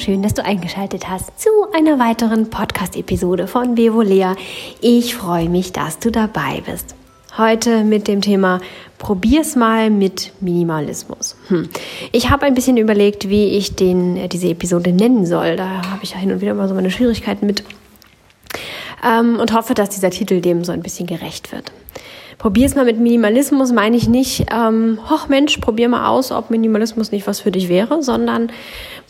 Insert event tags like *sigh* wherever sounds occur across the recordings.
schön, dass du eingeschaltet hast zu einer weiteren Podcast-Episode von Bevolea. Ich freue mich, dass du dabei bist. Heute mit dem Thema Probier's mal mit Minimalismus. Hm. Ich habe ein bisschen überlegt, wie ich den, äh, diese Episode nennen soll. Da habe ich ja hin und wieder mal so meine Schwierigkeiten mit. Ähm, und hoffe, dass dieser Titel dem so ein bisschen gerecht wird. Probier's mal mit Minimalismus, meine ich nicht, ähm, hoch Mensch, probier mal aus, ob Minimalismus nicht was für dich wäre, sondern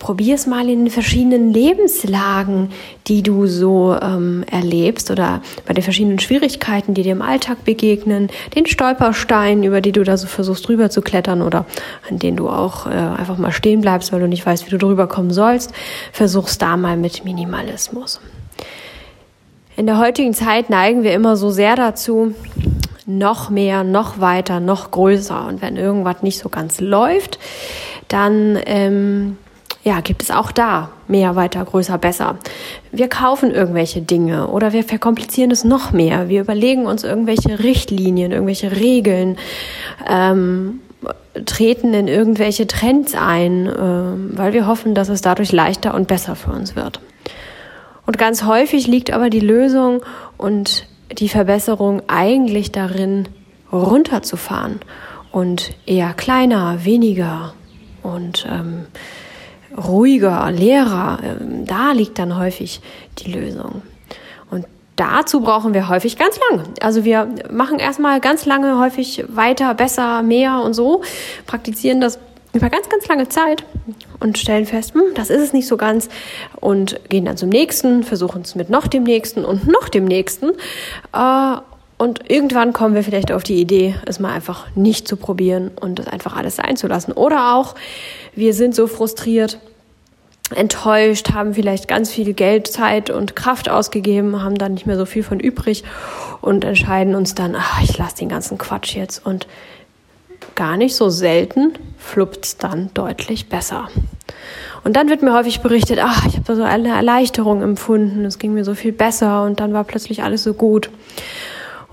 probier's mal in den verschiedenen Lebenslagen, die du so ähm, erlebst oder bei den verschiedenen Schwierigkeiten, die dir im Alltag begegnen, den Stolpersteinen, über die du da so versuchst drüber zu klettern oder an denen du auch äh, einfach mal stehen bleibst, weil du nicht weißt, wie du drüber kommen sollst, versuch's da mal mit Minimalismus. In der heutigen Zeit neigen wir immer so sehr dazu, noch mehr, noch weiter, noch größer. Und wenn irgendwas nicht so ganz läuft, dann ähm, ja, gibt es auch da mehr, weiter, größer, besser. Wir kaufen irgendwelche Dinge oder wir verkomplizieren es noch mehr. Wir überlegen uns irgendwelche Richtlinien, irgendwelche Regeln, ähm, treten in irgendwelche Trends ein, äh, weil wir hoffen, dass es dadurch leichter und besser für uns wird. Und ganz häufig liegt aber die Lösung und die Verbesserung eigentlich darin, runterzufahren und eher kleiner, weniger und ähm, ruhiger, leerer. Ähm, da liegt dann häufig die Lösung. Und dazu brauchen wir häufig ganz lange. Also wir machen erstmal ganz lange häufig weiter, besser, mehr und so, praktizieren das über ganz, ganz lange Zeit und stellen fest, hm, das ist es nicht so ganz und gehen dann zum nächsten, versuchen es mit noch dem nächsten und noch dem nächsten. Äh, und irgendwann kommen wir vielleicht auf die Idee, es mal einfach nicht zu probieren und es einfach alles sein zu lassen. Oder auch, wir sind so frustriert, enttäuscht, haben vielleicht ganz viel Geld, Zeit und Kraft ausgegeben, haben dann nicht mehr so viel von übrig und entscheiden uns dann, ach, ich lasse den ganzen Quatsch jetzt und gar nicht so selten fluppt es dann deutlich besser. Und dann wird mir häufig berichtet, ach, ich habe da so eine Erleichterung empfunden, es ging mir so viel besser und dann war plötzlich alles so gut.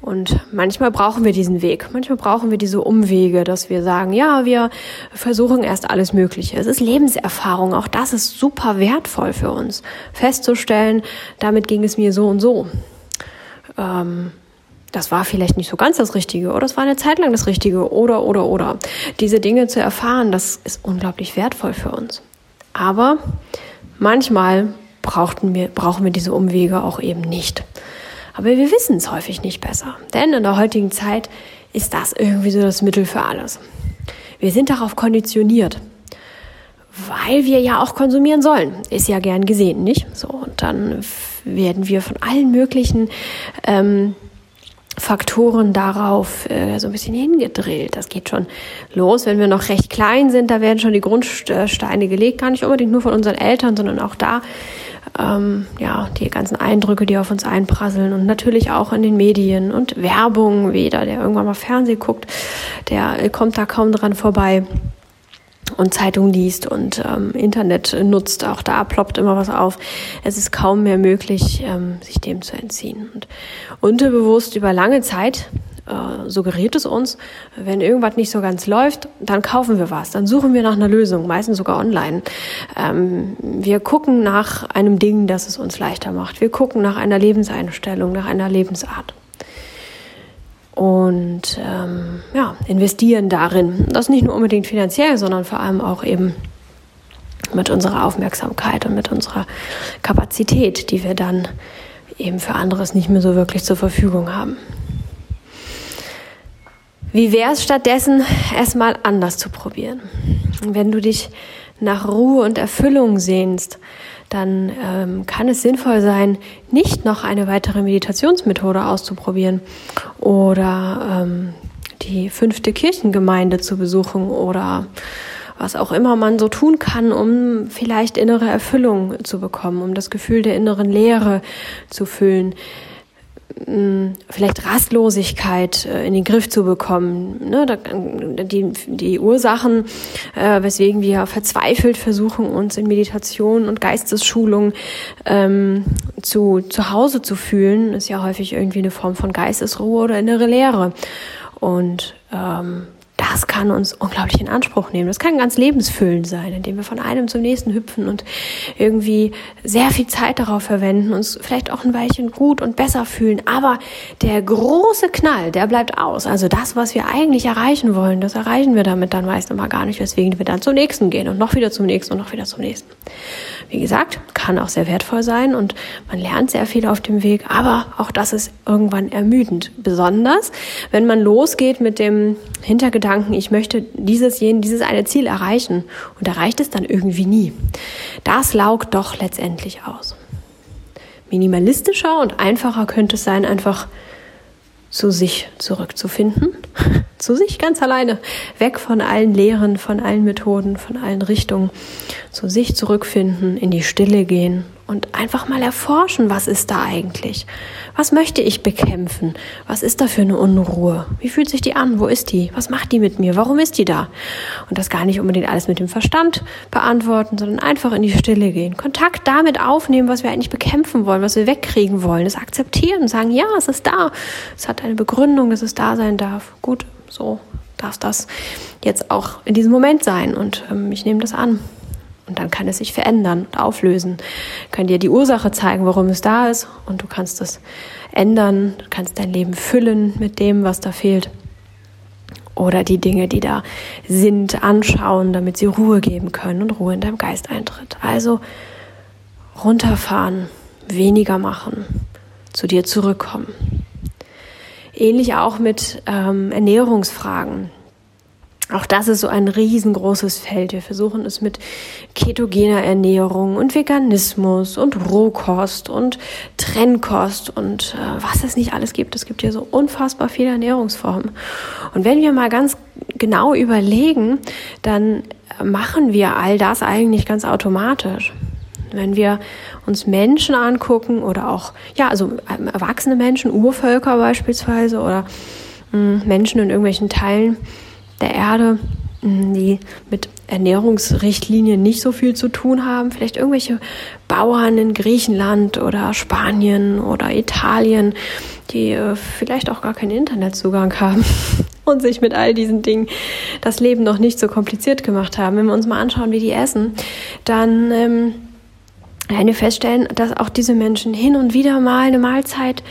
Und manchmal brauchen wir diesen Weg. Manchmal brauchen wir diese Umwege, dass wir sagen, ja, wir versuchen erst alles Mögliche. Es ist Lebenserfahrung. Auch das ist super wertvoll für uns. Festzustellen, damit ging es mir so und so. Ähm, das war vielleicht nicht so ganz das Richtige oder es war eine Zeit lang das Richtige oder, oder, oder. Diese Dinge zu erfahren, das ist unglaublich wertvoll für uns. Aber manchmal brauchten wir, brauchen wir diese Umwege auch eben nicht. Aber wir wissen es häufig nicht besser. Denn in der heutigen Zeit ist das irgendwie so das Mittel für alles. Wir sind darauf konditioniert, weil wir ja auch konsumieren sollen. Ist ja gern gesehen, nicht? So, und dann werden wir von allen möglichen ähm, Faktoren darauf äh, so ein bisschen hingedrillt. Das geht schon los, wenn wir noch recht klein sind, da werden schon die Grundsteine gelegt, gar nicht unbedingt nur von unseren Eltern, sondern auch da ähm, ja die ganzen Eindrücke, die auf uns einprasseln und natürlich auch in den Medien und Werbung. Weder der irgendwann mal Fernsehen guckt, der kommt da kaum dran vorbei und Zeitung liest und ähm, Internet nutzt, auch da ploppt immer was auf. Es ist kaum mehr möglich, ähm, sich dem zu entziehen. Und unterbewusst über lange Zeit äh, suggeriert es uns, wenn irgendwas nicht so ganz läuft, dann kaufen wir was, dann suchen wir nach einer Lösung, meistens sogar online. Ähm, wir gucken nach einem Ding, das es uns leichter macht. Wir gucken nach einer Lebenseinstellung, nach einer Lebensart und ähm, ja, investieren darin. Das nicht nur unbedingt finanziell, sondern vor allem auch eben mit unserer Aufmerksamkeit und mit unserer Kapazität, die wir dann eben für anderes nicht mehr so wirklich zur Verfügung haben. Wie wäre es stattdessen, erstmal anders zu probieren? Wenn du dich nach Ruhe und Erfüllung sehnst, dann ähm, kann es sinnvoll sein, nicht noch eine weitere Meditationsmethode auszuprobieren oder ähm, die fünfte Kirchengemeinde zu besuchen oder was auch immer man so tun kann, um vielleicht innere Erfüllung zu bekommen, um das Gefühl der inneren Leere zu füllen vielleicht Rastlosigkeit äh, in den Griff zu bekommen. Ne? Die, die Ursachen, äh, weswegen wir verzweifelt versuchen, uns in Meditation und Geistesschulung ähm, zu, zu Hause zu fühlen, ist ja häufig irgendwie eine Form von Geistesruhe oder innere Leere. Und ähm, das kann uns unglaublich in Anspruch nehmen. Das kann ganz lebensfüllend sein, indem wir von einem zum nächsten hüpfen und irgendwie sehr viel Zeit darauf verwenden, uns vielleicht auch ein Weilchen gut und besser fühlen. Aber der große Knall, der bleibt aus. Also das, was wir eigentlich erreichen wollen, das erreichen wir damit dann meist immer gar nicht, weswegen wir dann zum nächsten gehen und noch wieder zum nächsten und noch wieder zum nächsten. Wie gesagt, kann auch sehr wertvoll sein und man lernt sehr viel auf dem Weg, aber auch das ist irgendwann ermüdend. Besonders, wenn man losgeht mit dem Hintergedanken, ich möchte dieses, jenen, dieses eine Ziel erreichen und erreicht es dann irgendwie nie. Das laugt doch letztendlich aus. Minimalistischer und einfacher könnte es sein, einfach zu sich zurückzufinden, zu sich ganz alleine, weg von allen Lehren, von allen Methoden, von allen Richtungen, zu sich zurückfinden, in die Stille gehen und einfach mal erforschen, was ist da eigentlich? Was möchte ich bekämpfen? Was ist da für eine Unruhe? Wie fühlt sich die an? Wo ist die? Was macht die mit mir? Warum ist die da? Und das gar nicht unbedingt alles mit dem Verstand beantworten, sondern einfach in die Stille gehen. Kontakt damit aufnehmen, was wir eigentlich bekämpfen wollen, was wir wegkriegen wollen. Es akzeptieren sagen, ja, es ist da. Es hat eine Begründung, dass es da sein darf. Gut, so darf das jetzt auch in diesem Moment sein und ähm, ich nehme das an. Und dann kann es sich verändern und auflösen. Kann dir die Ursache zeigen, warum es da ist. Und du kannst es ändern. Du kannst dein Leben füllen mit dem, was da fehlt. Oder die Dinge, die da sind, anschauen, damit sie Ruhe geben können und Ruhe in deinem Geist eintritt. Also runterfahren, weniger machen, zu dir zurückkommen. Ähnlich auch mit ähm, Ernährungsfragen. Auch das ist so ein riesengroßes Feld. Wir versuchen es mit ketogener Ernährung und Veganismus und Rohkost und Trennkost und äh, was es nicht alles gibt. Es gibt hier so unfassbar viele Ernährungsformen. Und wenn wir mal ganz genau überlegen, dann machen wir all das eigentlich ganz automatisch. Wenn wir uns Menschen angucken oder auch, ja, also ähm, erwachsene Menschen, Urvölker beispielsweise oder hm, Menschen in irgendwelchen Teilen, der Erde, mm, die mit Ernährungsrichtlinien nicht so viel zu tun haben. Vielleicht irgendwelche Bauern in Griechenland oder Spanien oder Italien, die äh, vielleicht auch gar keinen Internetzugang haben *laughs* und sich mit all diesen Dingen das Leben noch nicht so kompliziert gemacht haben. Wenn wir uns mal anschauen, wie die essen, dann ähm, werden wir feststellen, dass auch diese Menschen hin und wieder mal eine Mahlzeit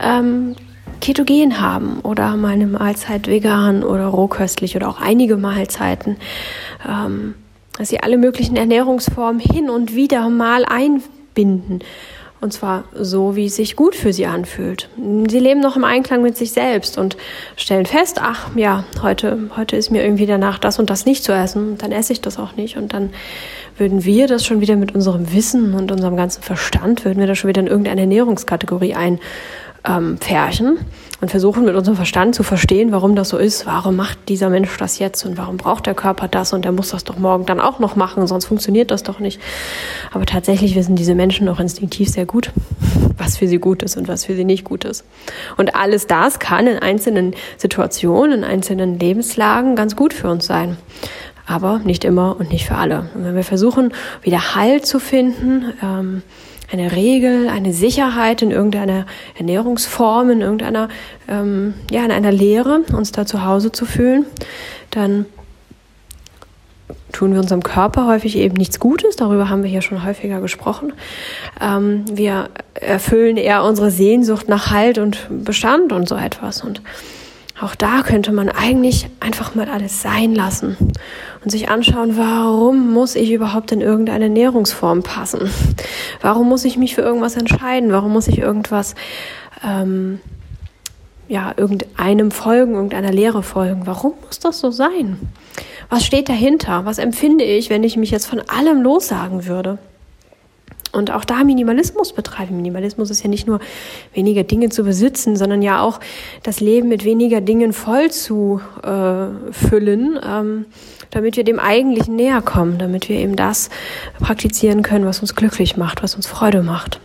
ähm, ketogen haben oder mal eine Mahlzeit vegan oder rohköstlich oder auch einige Mahlzeiten, ähm, dass sie alle möglichen Ernährungsformen hin und wieder mal einbinden. Und zwar so, wie es sich gut für sie anfühlt. Sie leben noch im Einklang mit sich selbst und stellen fest, ach ja, heute, heute ist mir irgendwie danach, das und das nicht zu essen. dann esse ich das auch nicht. Und dann würden wir das schon wieder mit unserem Wissen und unserem ganzen Verstand, würden wir das schon wieder in irgendeine Ernährungskategorie ein, ähm, und versuchen mit unserem Verstand zu verstehen, warum das so ist. Warum macht dieser Mensch das jetzt und warum braucht der Körper das und der muss das doch morgen dann auch noch machen, sonst funktioniert das doch nicht. Aber tatsächlich wissen diese Menschen auch instinktiv sehr gut, was für sie gut ist und was für sie nicht gut ist. Und alles das kann in einzelnen Situationen, in einzelnen Lebenslagen ganz gut für uns sein aber nicht immer und nicht für alle. Und wenn wir versuchen, wieder Halt zu finden, ähm, eine Regel, eine Sicherheit in irgendeiner Ernährungsform, in irgendeiner, ähm, ja, in einer Lehre, uns da zu Hause zu fühlen, dann tun wir unserem Körper häufig eben nichts Gutes. Darüber haben wir hier schon häufiger gesprochen. Ähm, wir erfüllen eher unsere Sehnsucht nach Halt und Bestand und so etwas. Und auch da könnte man eigentlich einfach mal alles sein lassen und sich anschauen, warum muss ich überhaupt in irgendeine Ernährungsform passen? Warum muss ich mich für irgendwas entscheiden? Warum muss ich irgendwas, ähm, ja, irgendeinem folgen, irgendeiner Lehre folgen? Warum muss das so sein? Was steht dahinter? Was empfinde ich, wenn ich mich jetzt von allem lossagen würde? Und auch da Minimalismus betreiben. Minimalismus ist ja nicht nur weniger Dinge zu besitzen, sondern ja auch das Leben mit weniger Dingen voll zu äh, füllen, ähm, damit wir dem Eigentlichen näher kommen, damit wir eben das praktizieren können, was uns glücklich macht, was uns Freude macht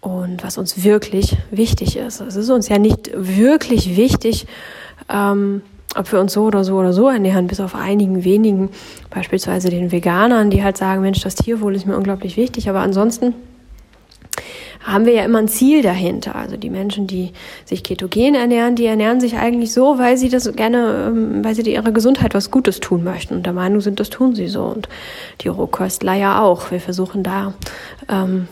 und was uns wirklich wichtig ist. Es ist uns ja nicht wirklich wichtig, ähm, ob wir uns so oder so oder so ernähren, bis auf einigen wenigen, beispielsweise den Veganern, die halt sagen, Mensch, das Tierwohl ist mir unglaublich wichtig, aber ansonsten haben wir ja immer ein Ziel dahinter. Also die Menschen, die sich ketogen ernähren, die ernähren sich eigentlich so, weil sie das gerne, ähm, weil sie ihrer Gesundheit was Gutes tun möchten und der Meinung sind, das tun sie so. Und die Rohköstler ja auch. Wir versuchen da ähm,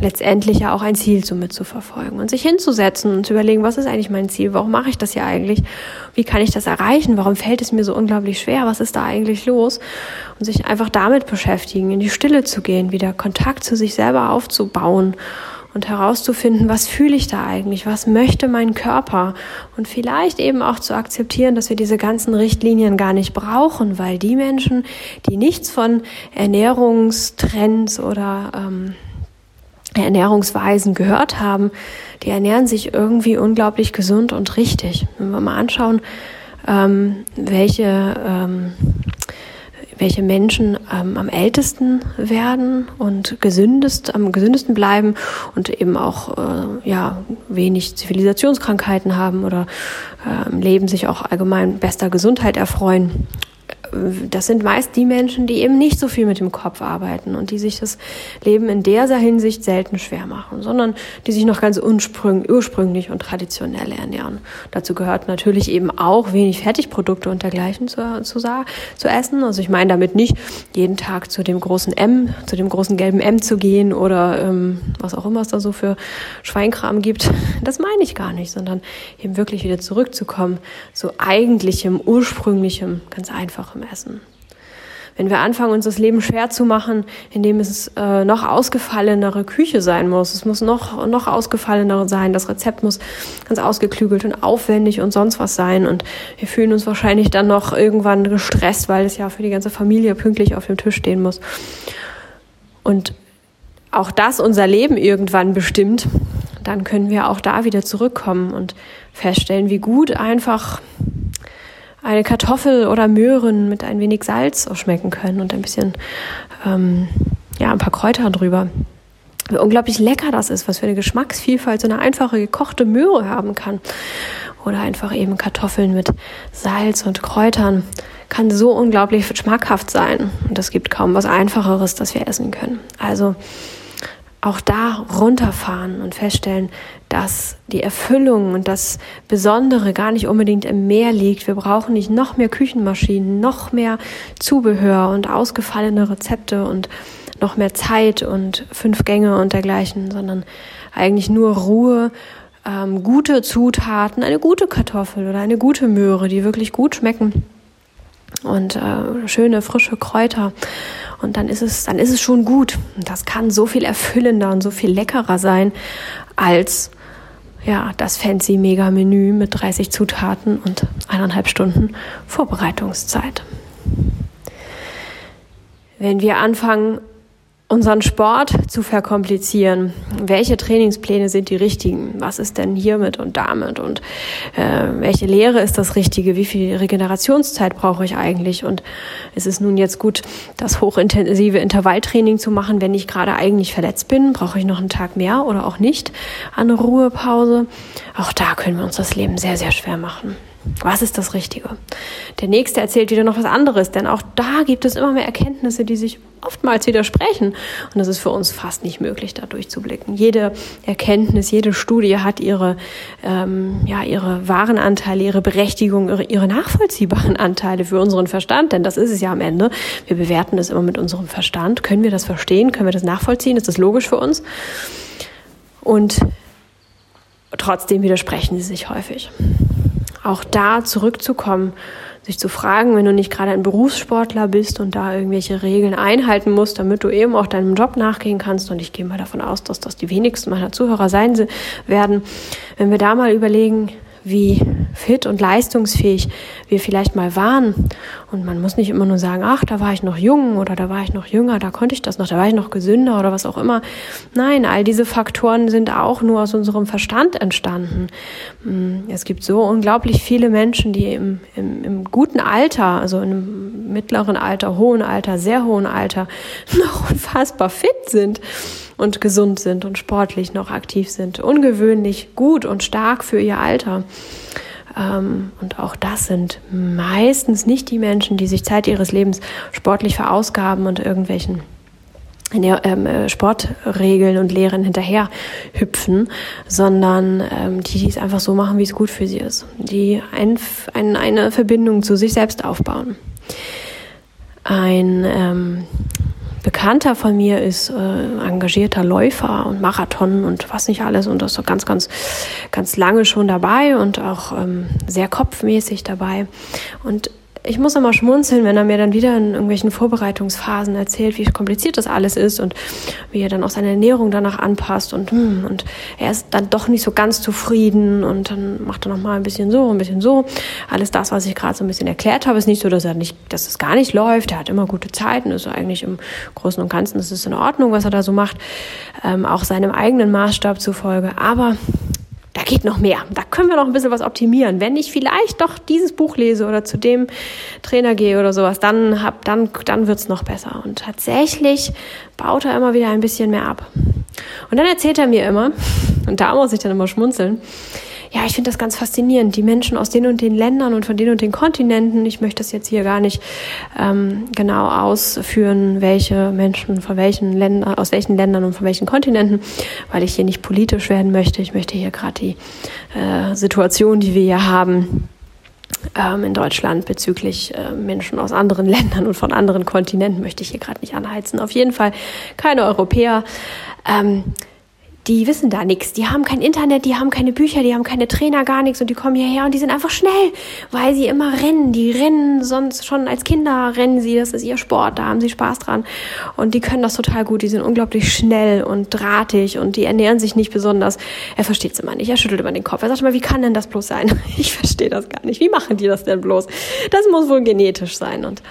letztendlich ja auch ein Ziel so mitzuverfolgen und sich hinzusetzen und zu überlegen, was ist eigentlich mein Ziel? Warum mache ich das ja eigentlich? Wie kann ich das erreichen? Warum fällt es mir so unglaublich schwer? Was ist da eigentlich los? Und sich einfach damit beschäftigen, in die Stille zu gehen, wieder Kontakt zu sich selber aufzubauen und herauszufinden, was fühle ich da eigentlich, was möchte mein Körper und vielleicht eben auch zu akzeptieren, dass wir diese ganzen Richtlinien gar nicht brauchen, weil die Menschen, die nichts von Ernährungstrends oder ähm, Ernährungsweisen gehört haben, die ernähren sich irgendwie unglaublich gesund und richtig. Wenn wir mal anschauen, ähm, welche, ähm, welche Menschen ähm, am ältesten werden und gesündest, am gesündesten bleiben und eben auch äh, ja, wenig Zivilisationskrankheiten haben oder äh, im Leben sich auch allgemein bester Gesundheit erfreuen das sind meist die Menschen, die eben nicht so viel mit dem Kopf arbeiten und die sich das Leben in der Hinsicht selten schwer machen, sondern die sich noch ganz ursprünglich und traditionell ernähren. Dazu gehört natürlich eben auch wenig Fertigprodukte und dergleichen zu, zu, zu essen. Also ich meine damit nicht jeden Tag zu dem großen M, zu dem großen gelben M zu gehen oder ähm, was auch immer es da so für Schweinkram gibt. Das meine ich gar nicht, sondern eben wirklich wieder zurückzukommen zu eigentlichem, ursprünglichem, ganz einfachem Essen. Wenn wir anfangen, uns das Leben schwer zu machen, indem es äh, noch ausgefallenere Küche sein muss, es muss noch, noch ausgefallener sein, das Rezept muss ganz ausgeklügelt und aufwendig und sonst was sein und wir fühlen uns wahrscheinlich dann noch irgendwann gestresst, weil es ja für die ganze Familie pünktlich auf dem Tisch stehen muss. Und auch das unser Leben irgendwann bestimmt, dann können wir auch da wieder zurückkommen und feststellen, wie gut einfach eine Kartoffel oder Möhren mit ein wenig Salz schmecken können und ein bisschen, ähm, ja, ein paar Kräuter drüber. Wie unglaublich lecker das ist, was für eine Geschmacksvielfalt so eine einfache gekochte Möhre haben kann. Oder einfach eben Kartoffeln mit Salz und Kräutern kann so unglaublich schmackhaft sein. Und es gibt kaum was Einfacheres, das wir essen können. Also auch da runterfahren und feststellen, dass die Erfüllung und das Besondere gar nicht unbedingt im Meer liegt. Wir brauchen nicht noch mehr Küchenmaschinen, noch mehr Zubehör und ausgefallene Rezepte und noch mehr Zeit und fünf Gänge und dergleichen, sondern eigentlich nur Ruhe, ähm, gute Zutaten, eine gute Kartoffel oder eine gute Möhre, die wirklich gut schmecken und äh, schöne frische Kräuter und dann ist es, dann ist es schon gut. Das kann so viel erfüllender und so viel leckerer sein als ja, das fancy Mega-Menü mit 30 Zutaten und eineinhalb Stunden Vorbereitungszeit. Wenn wir anfangen, unseren Sport zu verkomplizieren. Welche Trainingspläne sind die richtigen? Was ist denn hiermit und damit? Und äh, welche Lehre ist das Richtige? Wie viel Regenerationszeit brauche ich eigentlich? Und ist es nun jetzt gut, das hochintensive Intervalltraining zu machen, wenn ich gerade eigentlich verletzt bin? Brauche ich noch einen Tag mehr oder auch nicht an Ruhepause? Auch da können wir uns das Leben sehr, sehr schwer machen. Was ist das Richtige? Der nächste erzählt wieder noch was anderes, denn auch da gibt es immer mehr Erkenntnisse, die sich oftmals widersprechen. Und es ist für uns fast nicht möglich, da durchzublicken. Jede Erkenntnis, jede Studie hat ihre, ähm, ja, ihre wahren Anteile, ihre Berechtigung, ihre, ihre nachvollziehbaren *laughs* Anteile für unseren Verstand. Denn das ist es ja am Ende. Wir bewerten es immer mit unserem Verstand. Können wir das verstehen? Können wir das nachvollziehen? Ist das logisch für uns? Und trotzdem widersprechen sie sich häufig auch da zurückzukommen, sich zu fragen, wenn du nicht gerade ein Berufssportler bist und da irgendwelche Regeln einhalten musst, damit du eben auch deinem Job nachgehen kannst. Und ich gehe mal davon aus, dass das die wenigsten meiner Zuhörer sein werden. Wenn wir da mal überlegen, wie fit und leistungsfähig wir vielleicht mal waren. Und man muss nicht immer nur sagen, ach, da war ich noch jung oder da war ich noch jünger, da konnte ich das noch, da war ich noch gesünder oder was auch immer. Nein, all diese Faktoren sind auch nur aus unserem Verstand entstanden. Mm, es gibt so unglaublich viele Menschen, die im, im, im guten Alter, also im mittleren Alter, hohen Alter, sehr hohen Alter, *laughs* noch unfassbar fit sind und gesund sind und sportlich noch aktiv sind. Ungewöhnlich gut und stark für ihr Alter. Ähm, und auch das sind meistens nicht die Menschen, die sich Zeit ihres Lebens sportlich verausgaben und irgendwelchen ähm, äh, Sportregeln und Lehren hinterher hüpfen, sondern ähm, die, die es einfach so machen, wie es gut für sie ist. Die ein, ein, eine Verbindung zu sich selbst aufbauen. Ein ähm, Bekannter von mir ist äh, engagierter Läufer und Marathon und was nicht alles und das so ganz, ganz, ganz lange schon dabei und auch ähm, sehr kopfmäßig dabei. Und ich muss immer schmunzeln, wenn er mir dann wieder in irgendwelchen Vorbereitungsphasen erzählt, wie kompliziert das alles ist und wie er dann auch seine Ernährung danach anpasst und hm, und er ist dann doch nicht so ganz zufrieden und dann macht er noch mal ein bisschen so, ein bisschen so. Alles das, was ich gerade so ein bisschen erklärt habe, ist nicht so, dass er nicht, dass es gar nicht läuft. Er hat immer gute Zeiten, ist eigentlich im Großen und Ganzen, ist in Ordnung, was er da so macht, ähm, auch seinem eigenen Maßstab zufolge. Aber da geht noch mehr. Da können wir noch ein bisschen was optimieren. Wenn ich vielleicht doch dieses Buch lese oder zu dem Trainer gehe oder sowas, dann hab, dann, dann wird's noch besser. Und tatsächlich baut er immer wieder ein bisschen mehr ab. Und dann erzählt er mir immer, *laughs* und da muss ich dann immer schmunzeln, ja, ich finde das ganz faszinierend. Die Menschen aus den und den Ländern und von den und den Kontinenten. Ich möchte das jetzt hier gar nicht ähm, genau ausführen, welche Menschen von welchen Ländern, aus welchen Ländern und von welchen Kontinenten, weil ich hier nicht politisch werden möchte. Ich möchte hier gerade die äh, Situation, die wir hier haben, ähm, in Deutschland bezüglich äh, Menschen aus anderen *laughs* Ländern und von anderen Kontinenten möchte ich hier gerade nicht anheizen. Auf jeden Fall keine Europäer. Ähm, die wissen da nichts. Die haben kein Internet, die haben keine Bücher, die haben keine Trainer, gar nichts und die kommen hierher und die sind einfach schnell, weil sie immer rennen. Die rennen sonst schon als Kinder rennen sie, das ist ihr Sport, da haben sie Spaß dran und die können das total gut. Die sind unglaublich schnell und drahtig und die ernähren sich nicht besonders. Er versteht es immer nicht, er schüttelt immer den Kopf. Er sagt immer, wie kann denn das bloß sein? *laughs* Ich verstehe das gar nicht. Wie machen die das denn bloß? Das muss wohl genetisch sein und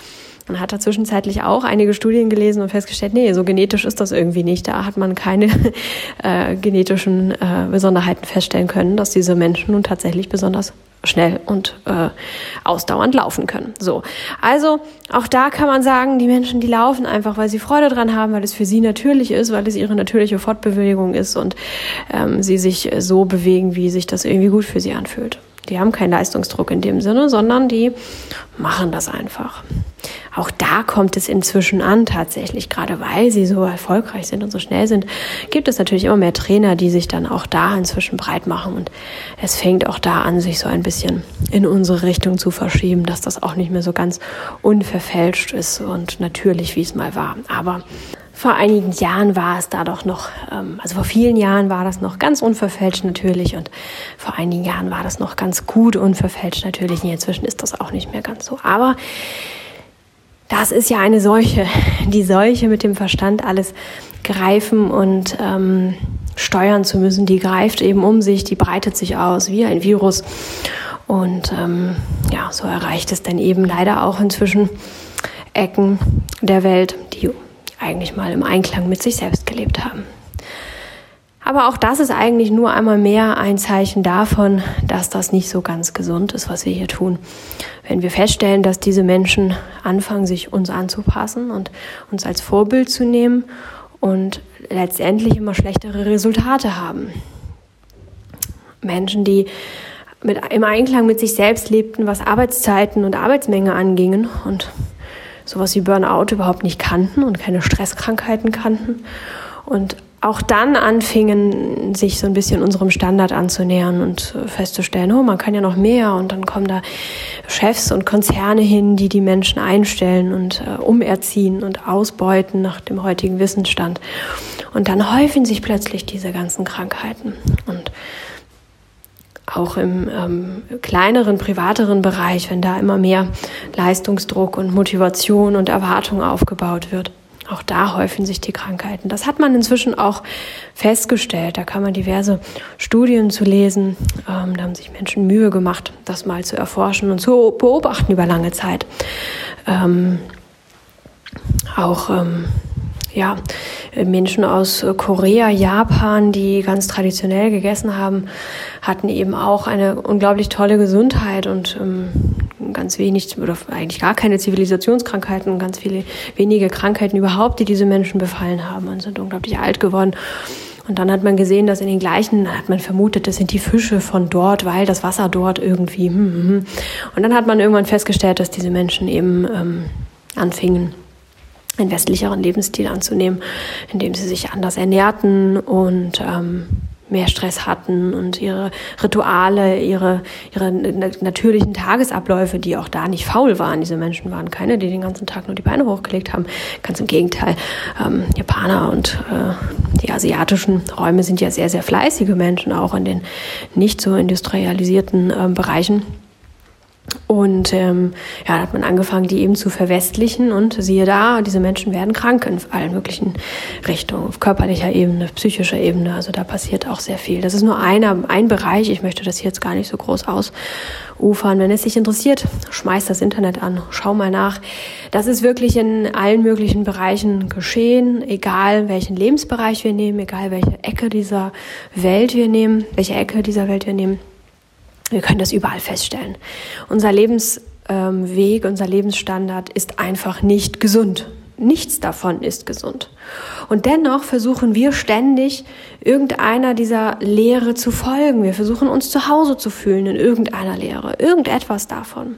man hat da zwischenzeitlich auch einige Studien gelesen und festgestellt, nee, so genetisch ist das irgendwie nicht. Da hat man keine *laughs* äh, genetischen äh, Besonderheiten feststellen können, dass diese Menschen nun tatsächlich besonders schnell und äh, ausdauernd laufen können. So, also auch da kann man sagen, die Menschen, die laufen einfach, weil sie Freude dran haben, weil es für sie natürlich ist, weil es ihre natürliche Fortbewegung ist und ähm, sie sich so bewegen, wie sich das irgendwie gut für sie anfühlt. Die haben keinen Leistungsdruck in dem Sinne, sondern die machen das einfach. Auch da kommt es inzwischen an, tatsächlich, gerade weil sie so erfolgreich sind und so schnell sind, gibt es natürlich immer mehr Trainer, die sich dann auch da inzwischen breit machen. Und es fängt auch da an, sich so ein bisschen in unsere Richtung zu verschieben, dass das auch nicht mehr so ganz unverfälscht ist und natürlich, wie es mal war. Aber vor einigen Jahren war es da doch noch, ähm, also vor vielen Jahren war das noch ganz unverfälscht natürlich und vor einigen Jahren war das noch ganz gut unverfälscht natürlich. Und inzwischen ist das auch nicht mehr ganz so. Aber das ist ja eine Seuche. Die Seuche mit dem Verstand alles greifen und ähm, steuern zu müssen, die greift eben um sich, die breitet sich aus wie ein Virus. Und ähm, ja, so erreicht es dann eben leider auch inzwischen Ecken der Welt, die eigentlich mal im Einklang mit sich selbst gelebt haben. Aber auch das ist eigentlich nur einmal mehr ein Zeichen davon, dass das nicht so ganz gesund ist, was wir hier tun. Wenn wir feststellen, dass diese Menschen anfangen, sich uns anzupassen und uns als Vorbild zu nehmen und letztendlich immer schlechtere Resultate haben. Menschen, die mit, im Einklang mit sich selbst lebten, was Arbeitszeiten und Arbeitsmenge angingen und sowas wie Burnout überhaupt nicht kannten und keine Stresskrankheiten kannten und auch dann anfingen, sich so ein bisschen unserem Standard anzunähern und festzustellen, oh, man kann ja noch mehr. Und dann kommen da Chefs und Konzerne hin, die die Menschen einstellen und äh, umerziehen und ausbeuten nach dem heutigen Wissensstand. Und dann häufen sich plötzlich diese ganzen Krankheiten. Und auch im ähm, kleineren, privateren Bereich, wenn da immer mehr Leistungsdruck und Motivation und Erwartung aufgebaut wird. Auch da häufen sich die Krankheiten. Das hat man inzwischen auch festgestellt. Da kann man diverse Studien zu lesen. Ähm, da haben sich Menschen Mühe gemacht, das mal zu erforschen und zu beobachten über lange Zeit. Ähm, auch ähm, ja, Menschen aus Korea, Japan, die ganz traditionell gegessen haben, hatten eben auch eine unglaublich tolle Gesundheit und ähm, ganz wenig oder eigentlich gar keine Zivilisationskrankheiten und ganz viele wenige Krankheiten überhaupt, die diese Menschen befallen haben und sind unglaublich alt geworden. Und dann hat man gesehen, dass in den gleichen, hat man vermutet, das sind die Fische von dort, weil das Wasser dort irgendwie. Hm, hm, hm. Und dann hat man irgendwann festgestellt, dass diese Menschen eben ähm, anfingen, einen westlicheren Lebensstil anzunehmen, indem sie sich anders ernährten und ähm, mehr Stress hatten und ihre Rituale, ihre, ihre natürlichen Tagesabläufe, die auch da nicht faul waren. Diese Menschen waren keine, die den ganzen Tag nur die Beine hochgelegt haben. Ganz im Gegenteil. Ähm, Japaner und äh, die asiatischen Räume sind ja sehr, sehr fleißige Menschen, auch in den nicht so industrialisierten äh, Bereichen. Und ähm, ja, da hat man angefangen, die eben zu verwestlichen und siehe da, diese Menschen werden krank in allen möglichen Richtungen, auf körperlicher Ebene, psychischer Ebene. Also da passiert auch sehr viel. Das ist nur einer, ein Bereich. Ich möchte das jetzt gar nicht so groß ausufern. Wenn es dich interessiert, schmeiß das Internet an, schau mal nach. Das ist wirklich in allen möglichen Bereichen geschehen, egal welchen Lebensbereich wir nehmen, egal welche Ecke dieser Welt wir nehmen, welche Ecke dieser Welt wir nehmen. Wir können das überall feststellen. Unser Lebensweg, unser Lebensstandard ist einfach nicht gesund. Nichts davon ist gesund. Und dennoch versuchen wir ständig, irgendeiner dieser Lehre zu folgen. Wir versuchen uns zu Hause zu fühlen in irgendeiner Lehre, irgendetwas davon.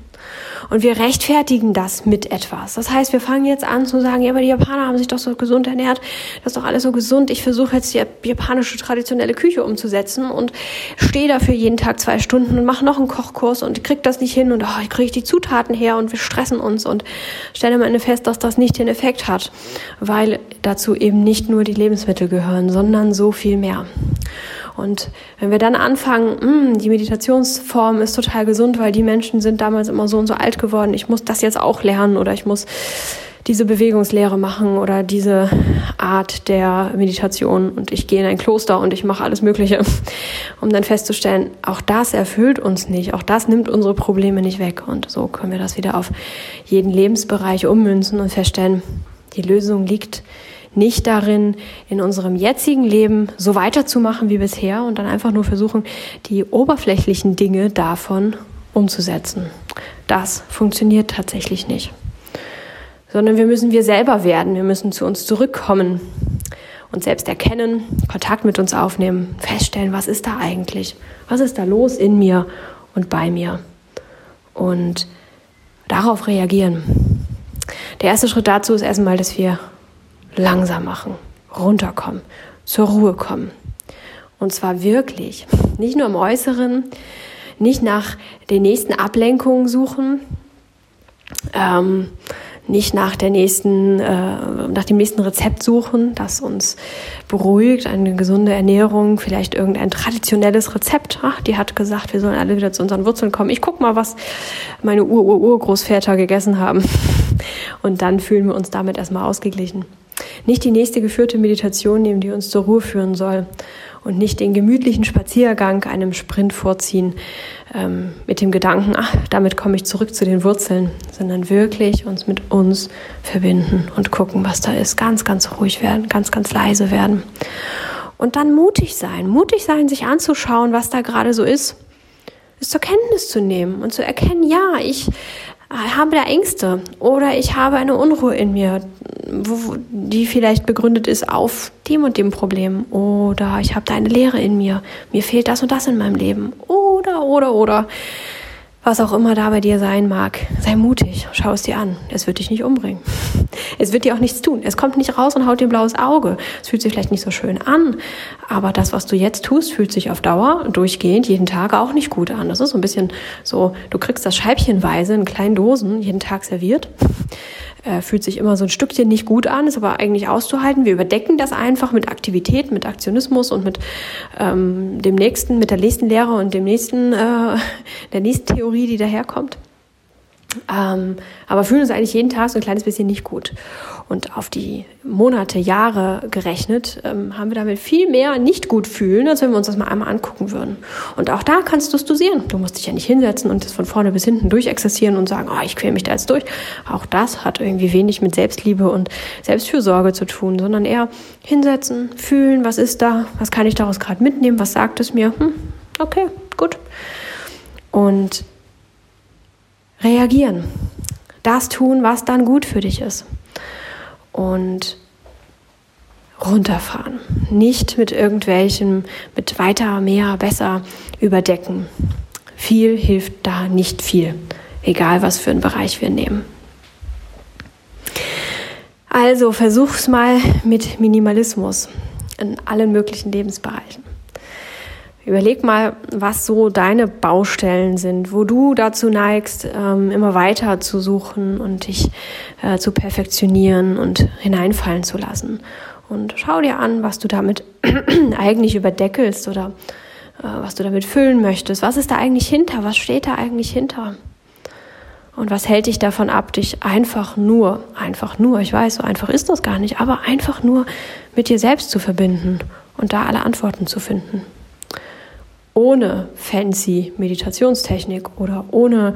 Und wir rechtfertigen das mit etwas. Das heißt, wir fangen jetzt an zu sagen, ja, aber die Japaner haben sich doch so gesund ernährt, das ist doch alles so gesund. Ich versuche jetzt die japanische traditionelle Küche umzusetzen und stehe dafür jeden Tag zwei Stunden und mache noch einen Kochkurs und krieg das nicht hin und oh, ich kriege die Zutaten her und wir stressen uns und stelle am Ende fest, dass das nicht den Effekt hat, weil dazu eben nicht nur die Lebensmittel gehören, sondern so viel mehr. Und wenn wir dann anfangen, mh, hm, die Meditationsform ist total gesund, weil die Menschen sind damals immer so und so alt geworden, ich muss das jetzt auch lernen oder ich muss diese Bewegungslehre machen oder diese Art der Meditation und ich gehe in ein Kloster und ich mache alles Mögliche, *laughs* um dann festzustellen, auch das erfüllt uns nicht, auch das nimmt unsere Probleme nicht weg und so können wir das wieder auf jeden Lebensbereich ummünzen und feststellen, die Lösung liegt nicht darin, in unserem jetzigen Leben so weiterzumachen wie bisher und dann einfach nur versuchen, die oberflächlichen Dinge davon umzusetzen. Das funktioniert tatsächlich nicht. Sondern wir müssen wir selber werden, wir müssen zu uns zurückkommen, uns selbst erkennen, Kontakt mit uns aufnehmen, feststellen, was ist da eigentlich? Was ist da los in mir und bei mir? Und darauf reagieren. Der erste Schritt dazu ist erstmal, dass wir langsam machen, runterkommen, zur Ruhe kommen. Und zwar wirklich, nicht nur im Äußeren, nicht nach den nächsten Ablenkungen suchen, ähm, nicht nach der nächsten, äh, nach dem nächsten Rezept suchen, das uns beruhigt, eine gesunde Ernährung, vielleicht irgendein traditionelles Rezept. Ach, die hat gesagt, wir sollen alle wieder zu unseren Wurzeln kommen. Ich guck mal, was meine Ur-Ur-Urgroßväter gegessen haben. *laughs* Und dann fühlen wir uns damit erstmal ausgeglichen. Nicht die nächste geführte Meditation nehmen, die uns zur Ruhe führen soll. Und nicht den gemütlichen Spaziergang einem Sprint vorziehen ähm, mit dem Gedanken, ach, damit komme ich zurück zu den Wurzeln, sondern wirklich uns mit uns verbinden und gucken, was da ist. Ganz, ganz ruhig werden, ganz, ganz leise werden. Und dann mutig sein. Mutig sein, sich anzuschauen, was da gerade so ist. Es zur Kenntnis zu nehmen und zu erkennen, ja, ich habe da Ängste? Oder ich habe eine Unruhe in mir, die vielleicht begründet ist auf dem und dem Problem. Oder ich habe da eine Leere in mir, mir fehlt das und das in meinem Leben. Oder oder oder was auch immer da bei dir sein mag, sei mutig, schau es dir an. Es wird dich nicht umbringen. Es wird dir auch nichts tun. Es kommt nicht raus und haut dir ein blaues Auge. Es fühlt sich vielleicht nicht so schön an, aber das, was du jetzt tust, fühlt sich auf Dauer durchgehend jeden Tag auch nicht gut an. Das ist so ein bisschen so, du kriegst das scheibchenweise in kleinen Dosen jeden Tag serviert äh, fühlt sich immer so ein Stückchen nicht gut an, ist aber eigentlich auszuhalten. Wir überdecken das einfach mit Aktivität, mit Aktionismus und mit ähm, dem nächsten, mit der nächsten Lehre und dem nächsten, äh, *laughs* der nächsten Theorie, die daherkommt. Ähm, aber fühlen uns eigentlich jeden Tag so ein kleines bisschen nicht gut. Und auf die Monate, Jahre gerechnet, ähm, haben wir damit viel mehr nicht gut fühlen, als wenn wir uns das mal einmal angucken würden. Und auch da kannst du es dosieren. Du musst dich ja nicht hinsetzen und das von vorne bis hinten durchexerzieren und sagen, oh, ich quäle mich da jetzt durch. Auch das hat irgendwie wenig mit Selbstliebe und Selbstfürsorge zu tun, sondern eher hinsetzen, fühlen, was ist da, was kann ich daraus gerade mitnehmen, was sagt es mir? Hm, okay, gut. Und reagieren. Das tun, was dann gut für dich ist. Und runterfahren. Nicht mit irgendwelchen, mit weiter, mehr, besser überdecken. Viel hilft da nicht viel, egal was für einen Bereich wir nehmen. Also versuch's mal mit Minimalismus in allen möglichen Lebensbereichen. Überleg mal, was so deine Baustellen sind, wo du dazu neigst, ähm, immer weiter zu suchen und dich äh, zu perfektionieren und hineinfallen zu lassen. Und schau dir an, was du damit *clears throat* eigentlich überdeckelst oder äh, was du damit füllen möchtest. Was ist da eigentlich hinter? Was steht da eigentlich hinter? Und was hält dich davon ab, dich einfach nur, einfach nur, ich weiß, so einfach ist das gar nicht, aber einfach nur mit dir selbst zu verbinden und da alle Antworten zu finden. Ohne fancy Meditationstechnik oder ohne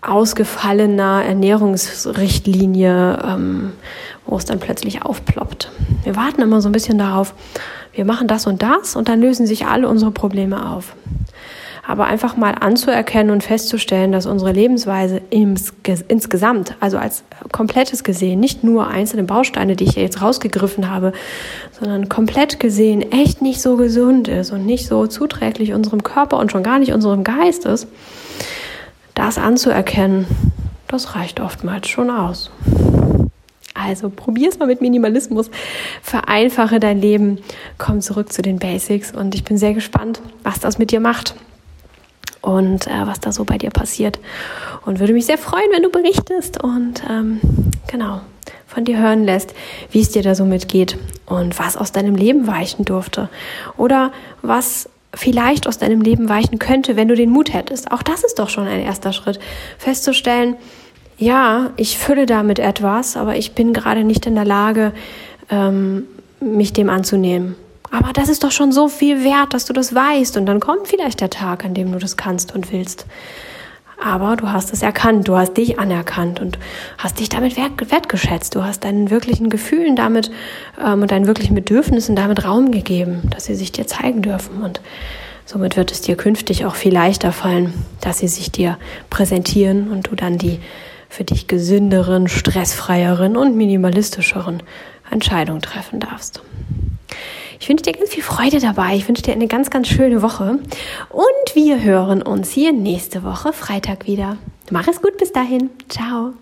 ausgefallener Ernährungsrichtlinie, ähm, wo es dann plötzlich aufploppt. Wir warten immer so ein bisschen darauf, wir machen das und das und dann lösen sich alle unsere Probleme auf aber einfach mal anzuerkennen und festzustellen, dass unsere Lebensweise insgesamt, also als komplettes gesehen, nicht nur einzelne Bausteine, die ich jetzt rausgegriffen habe, sondern komplett gesehen echt nicht so gesund ist und nicht so zuträglich unserem Körper und schon gar nicht unserem Geist ist, das anzuerkennen, das reicht oftmals schon aus. Also probier's mal mit Minimalismus, vereinfache dein Leben, komm zurück zu den Basics und ich bin sehr gespannt, was das mit dir macht und äh, was da so bei dir passiert. Und würde mich sehr freuen, wenn du berichtest und ähm, genau von dir hören lässt, wie es dir da so mitgeht und was aus deinem Leben weichen durfte oder was vielleicht aus deinem Leben weichen könnte, wenn du den Mut hättest. Auch das ist doch schon ein erster Schritt, festzustellen, ja, ich fülle damit etwas, aber ich bin gerade nicht in der Lage, ähm, mich dem anzunehmen. Aber das ist doch schon so viel wert, dass du das weißt. Und dann kommt vielleicht der Tag, an dem du das kannst und willst. Aber du hast es erkannt, du hast dich anerkannt und hast dich damit wertgeschätzt. Du hast deinen wirklichen Gefühlen damit ähm, und deinen wirklichen Bedürfnissen damit Raum gegeben, dass sie sich dir zeigen dürfen. Und somit wird es dir künftig auch viel leichter fallen, dass sie sich dir präsentieren und du dann die für dich gesünderen, stressfreieren und minimalistischeren Entscheidungen treffen darfst. Ich wünsche dir ganz viel Freude dabei. Ich wünsche dir eine ganz, ganz schöne Woche. Und wir hören uns hier nächste Woche Freitag wieder. Mach es gut bis dahin. Ciao.